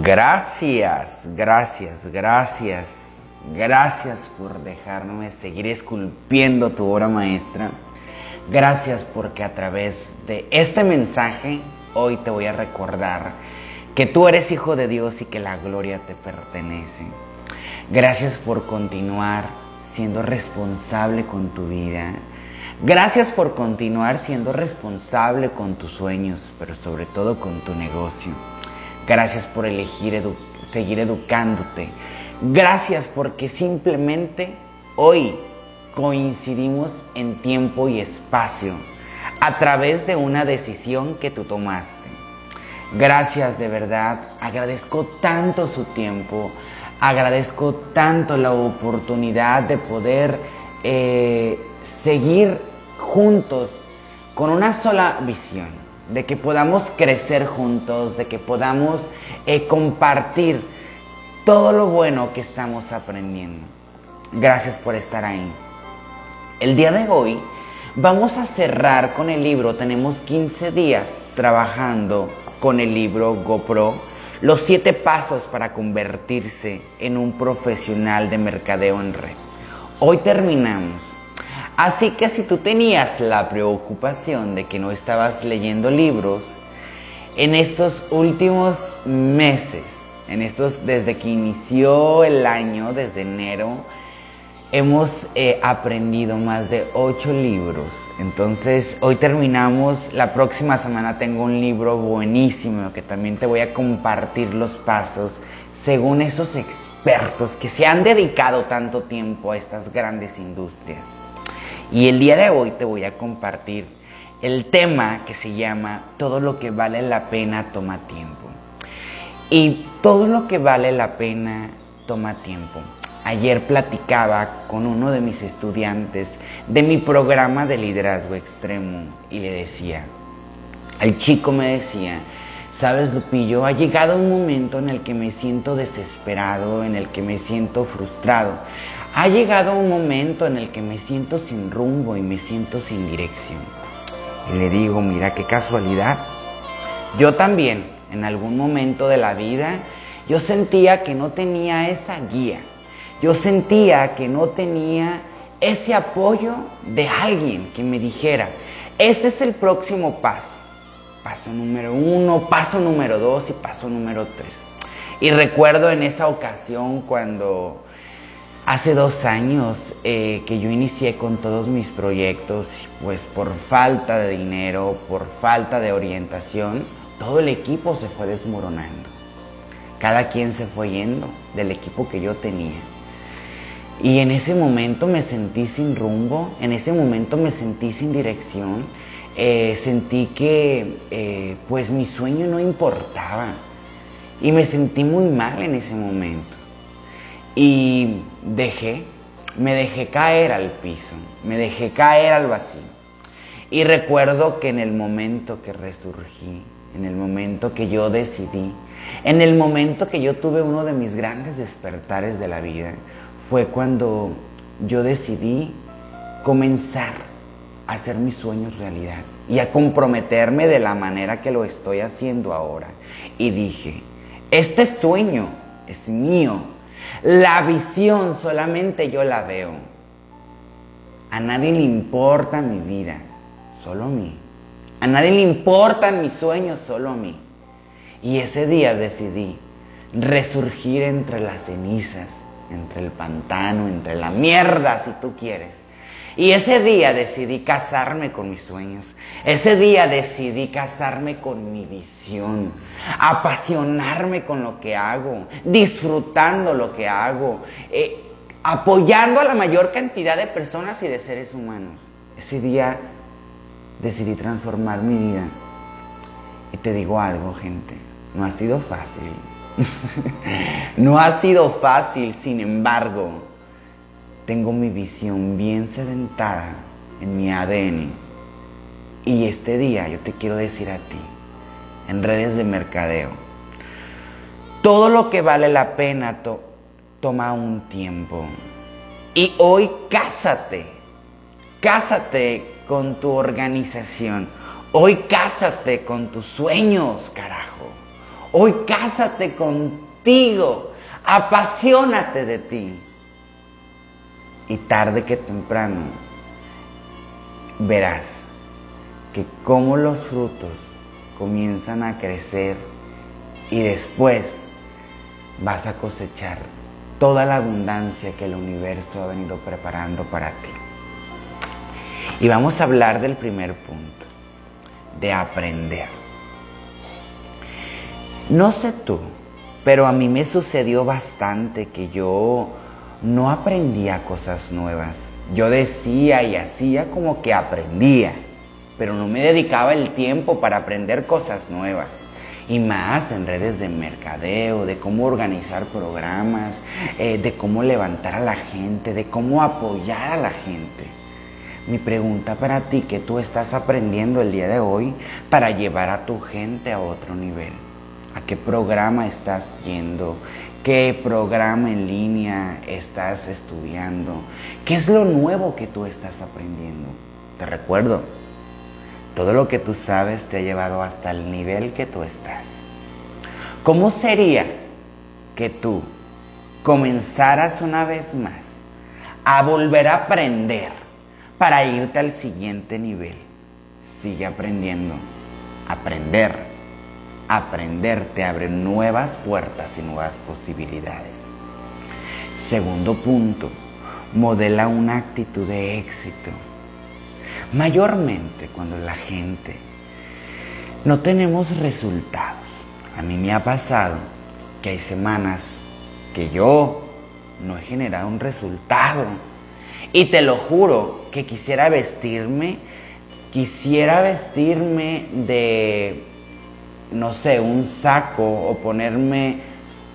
Gracias, gracias, gracias, gracias por dejarme seguir esculpiendo tu obra maestra. Gracias porque a través de este mensaje hoy te voy a recordar que tú eres hijo de Dios y que la gloria te pertenece. Gracias por continuar siendo responsable con tu vida. Gracias por continuar siendo responsable con tus sueños, pero sobre todo con tu negocio. Gracias por elegir seguir educándote. Gracias porque simplemente hoy coincidimos en tiempo y espacio a través de una decisión que tú tomaste. Gracias de verdad, agradezco tanto su tiempo, agradezco tanto la oportunidad de poder eh, seguir juntos con una sola visión de que podamos crecer juntos, de que podamos eh, compartir todo lo bueno que estamos aprendiendo. Gracias por estar ahí. El día de hoy vamos a cerrar con el libro, tenemos 15 días trabajando con el libro GoPro, los 7 pasos para convertirse en un profesional de mercadeo en red. Hoy terminamos Así que si tú tenías la preocupación de que no estabas leyendo libros, en estos últimos meses, en estos desde que inició el año, desde enero, hemos eh, aprendido más de ocho libros. Entonces, hoy terminamos, la próxima semana tengo un libro buenísimo que también te voy a compartir los pasos según esos expertos que se han dedicado tanto tiempo a estas grandes industrias. Y el día de hoy te voy a compartir el tema que se llama Todo lo que vale la pena toma tiempo. Y todo lo que vale la pena toma tiempo. Ayer platicaba con uno de mis estudiantes de mi programa de liderazgo extremo y le decía, el chico me decía, sabes Lupillo, ha llegado un momento en el que me siento desesperado, en el que me siento frustrado. Ha llegado un momento en el que me siento sin rumbo y me siento sin dirección. Y le digo, mira qué casualidad. Yo también, en algún momento de la vida, yo sentía que no tenía esa guía. Yo sentía que no tenía ese apoyo de alguien que me dijera, este es el próximo paso. Paso número uno, paso número dos y paso número tres. Y recuerdo en esa ocasión cuando Hace dos años eh, que yo inicié con todos mis proyectos, pues por falta de dinero, por falta de orientación, todo el equipo se fue desmoronando. Cada quien se fue yendo del equipo que yo tenía. Y en ese momento me sentí sin rumbo, en ese momento me sentí sin dirección, eh, sentí que eh, pues mi sueño no importaba y me sentí muy mal en ese momento. Y dejé, me dejé caer al piso, me dejé caer al vacío. Y recuerdo que en el momento que resurgí, en el momento que yo decidí, en el momento que yo tuve uno de mis grandes despertares de la vida, fue cuando yo decidí comenzar a hacer mis sueños realidad y a comprometerme de la manera que lo estoy haciendo ahora. Y dije, este sueño es mío, la visión solamente yo la veo. A nadie le importa mi vida, solo a mí. A nadie le importan mis sueños, solo a mí. Y ese día decidí resurgir entre las cenizas, entre el pantano, entre la mierda, si tú quieres. Y ese día decidí casarme con mis sueños. Ese día decidí casarme con mi visión, apasionarme con lo que hago, disfrutando lo que hago, eh, apoyando a la mayor cantidad de personas y de seres humanos. Ese día decidí transformar mi vida. Y te digo algo, gente, no ha sido fácil. no ha sido fácil, sin embargo, tengo mi visión bien sedentada en mi ADN. Y este día yo te quiero decir a ti, en redes de mercadeo, todo lo que vale la pena toma un tiempo. Y hoy cásate, cásate con tu organización. Hoy cásate con tus sueños, carajo. Hoy cásate contigo, apasionate de ti. Y tarde que temprano verás que como los frutos comienzan a crecer y después vas a cosechar toda la abundancia que el universo ha venido preparando para ti. Y vamos a hablar del primer punto, de aprender. No sé tú, pero a mí me sucedió bastante que yo no aprendía cosas nuevas. Yo decía y hacía como que aprendía, pero no me dedicaba el tiempo para aprender cosas nuevas y más en redes de mercadeo, de cómo organizar programas, eh, de cómo levantar a la gente, de cómo apoyar a la gente. Mi pregunta para ti, ¿qué tú estás aprendiendo el día de hoy para llevar a tu gente a otro nivel? ¿A qué programa estás yendo? ¿Qué programa en línea estás estudiando? ¿Qué es lo nuevo que tú estás aprendiendo? Te recuerdo, todo lo que tú sabes te ha llevado hasta el nivel que tú estás. ¿Cómo sería que tú comenzaras una vez más a volver a aprender para irte al siguiente nivel? Sigue aprendiendo. Aprender. Aprender te abre nuevas puertas y nuevas posibilidades. Segundo punto, modela una actitud de éxito. Mayormente cuando la gente no tenemos resultados. A mí me ha pasado que hay semanas que yo no he generado un resultado. Y te lo juro que quisiera vestirme, quisiera vestirme de, no sé, un saco o ponerme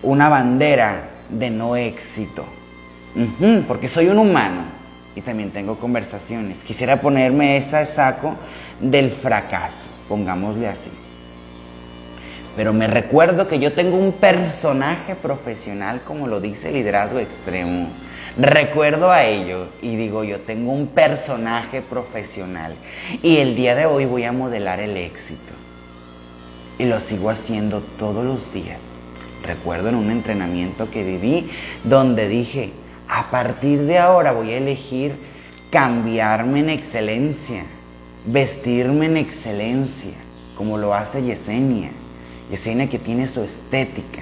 una bandera de no éxito. porque soy un humano y también tengo conversaciones. Quisiera ponerme ese saco del fracaso, pongámosle así. Pero me recuerdo que yo tengo un personaje profesional, como lo dice liderazgo extremo. Recuerdo a ello y digo, yo tengo un personaje profesional y el día de hoy voy a modelar el éxito. Y lo sigo haciendo todos los días. Recuerdo en un entrenamiento que viví donde dije, a partir de ahora voy a elegir cambiarme en excelencia, vestirme en excelencia, como lo hace Yesenia. Yesenia que tiene su estética.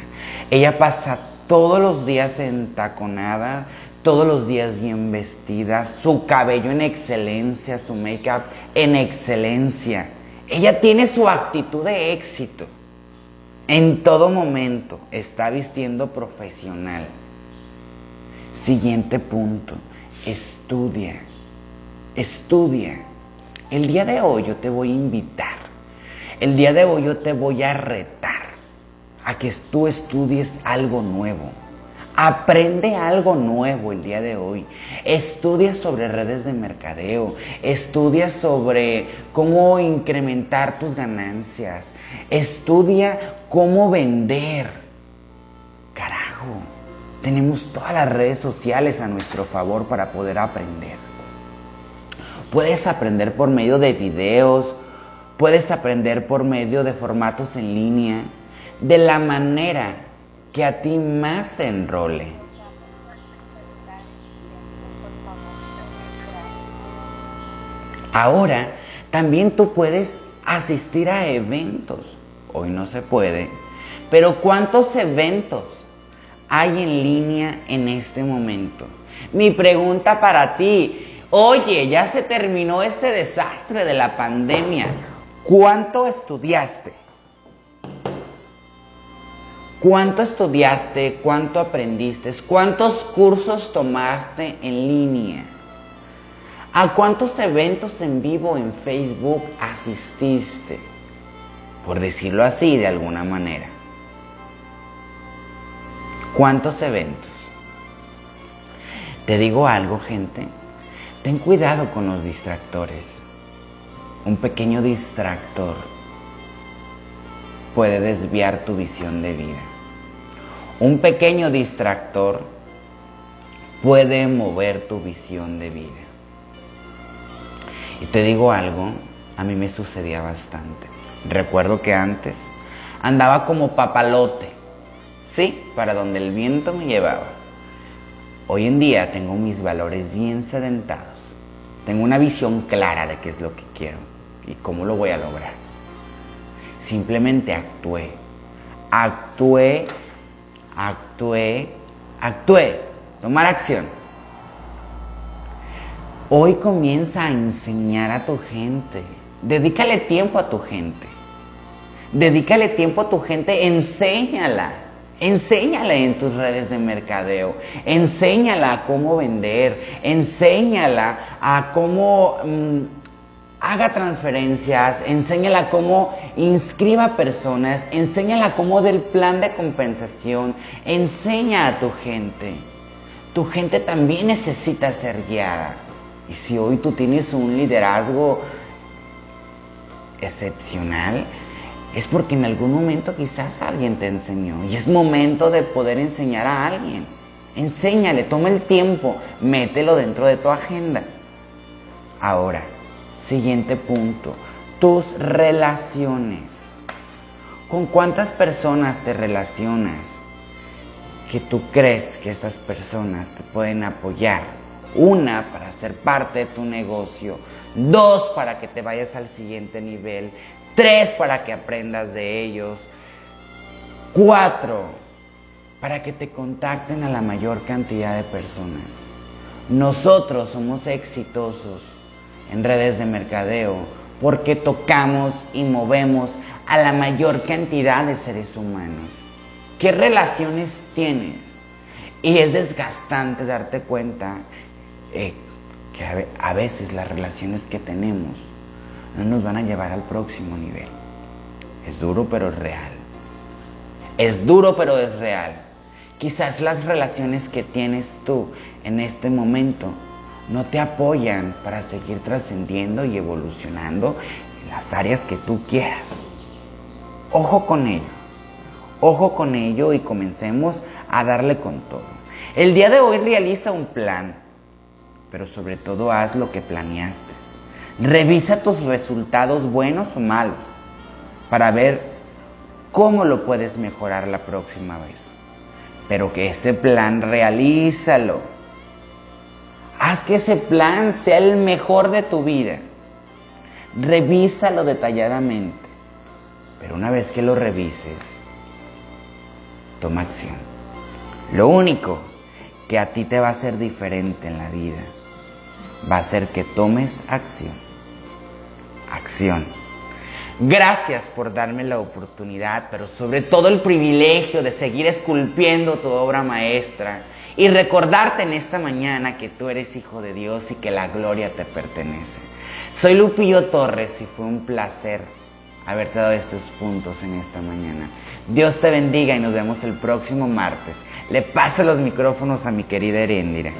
Ella pasa todos los días entaconada, todos los días bien vestida, su cabello en excelencia, su make-up en excelencia. Ella tiene su actitud de éxito. En todo momento está vistiendo profesional. Siguiente punto, estudia, estudia. El día de hoy yo te voy a invitar, el día de hoy yo te voy a retar a que tú estudies algo nuevo. Aprende algo nuevo el día de hoy. Estudia sobre redes de mercadeo. Estudia sobre cómo incrementar tus ganancias. Estudia cómo vender. Carajo. Tenemos todas las redes sociales a nuestro favor para poder aprender. Puedes aprender por medio de videos, puedes aprender por medio de formatos en línea, de la manera que a ti más te enrole. Ahora, también tú puedes asistir a eventos. Hoy no se puede, pero ¿cuántos eventos hay en línea en este momento. Mi pregunta para ti, oye, ya se terminó este desastre de la pandemia. ¿Cuánto estudiaste? ¿Cuánto estudiaste? ¿Cuánto aprendiste? ¿Cuántos cursos tomaste en línea? ¿A cuántos eventos en vivo en Facebook asististe? Por decirlo así, de alguna manera. ¿Cuántos eventos? Te digo algo, gente. Ten cuidado con los distractores. Un pequeño distractor puede desviar tu visión de vida. Un pequeño distractor puede mover tu visión de vida. Y te digo algo, a mí me sucedía bastante. Recuerdo que antes Andaba como papalote, sí, para donde el viento me llevaba. Hoy en día tengo mis valores bien sedentados. Tengo una visión clara de qué es lo que quiero y cómo lo voy a lograr. Simplemente actué. Actué, actué, actué. Tomar acción. Hoy comienza a enseñar a tu gente. Dedícale tiempo a tu gente. Dedícale tiempo a tu gente, enséñala. Enséñala en tus redes de mercadeo. Enséñala a cómo vender. Enséñala a cómo mm, haga transferencias. Enséñala cómo inscriba personas. Enséñala cómo del plan de compensación. Enseña a tu gente. Tu gente también necesita ser guiada. Y si hoy tú tienes un liderazgo excepcional, es porque en algún momento quizás alguien te enseñó y es momento de poder enseñar a alguien. Enséñale, toma el tiempo, mételo dentro de tu agenda. Ahora, siguiente punto, tus relaciones. ¿Con cuántas personas te relacionas que tú crees que estas personas te pueden apoyar una, para ser parte de tu negocio. Dos, para que te vayas al siguiente nivel. Tres, para que aprendas de ellos. Cuatro, para que te contacten a la mayor cantidad de personas. Nosotros somos exitosos en redes de mercadeo porque tocamos y movemos a la mayor cantidad de seres humanos. ¿Qué relaciones tienes? Y es desgastante darte cuenta eh, que a veces las relaciones que tenemos no nos van a llevar al próximo nivel. Es duro pero es real. Es duro pero es real. Quizás las relaciones que tienes tú en este momento no te apoyan para seguir trascendiendo y evolucionando en las áreas que tú quieras. Ojo con ello. Ojo con ello y comencemos a darle con todo. El día de hoy realiza un plan pero sobre todo haz lo que planeaste. Revisa tus resultados buenos o malos para ver cómo lo puedes mejorar la próxima vez. Pero que ese plan realízalo. Haz que ese plan sea el mejor de tu vida. Revísalo detalladamente. Pero una vez que lo revises, toma acción. Lo único que a ti te va a hacer diferente en la vida va a ser que tomes acción. Acción. Gracias por darme la oportunidad, pero sobre todo el privilegio de seguir esculpiendo tu obra maestra y recordarte en esta mañana que tú eres hijo de Dios y que la gloria te pertenece. Soy Lupillo Torres y fue un placer haberte dado estos puntos en esta mañana. Dios te bendiga y nos vemos el próximo martes. Le paso los micrófonos a mi querida Erendira.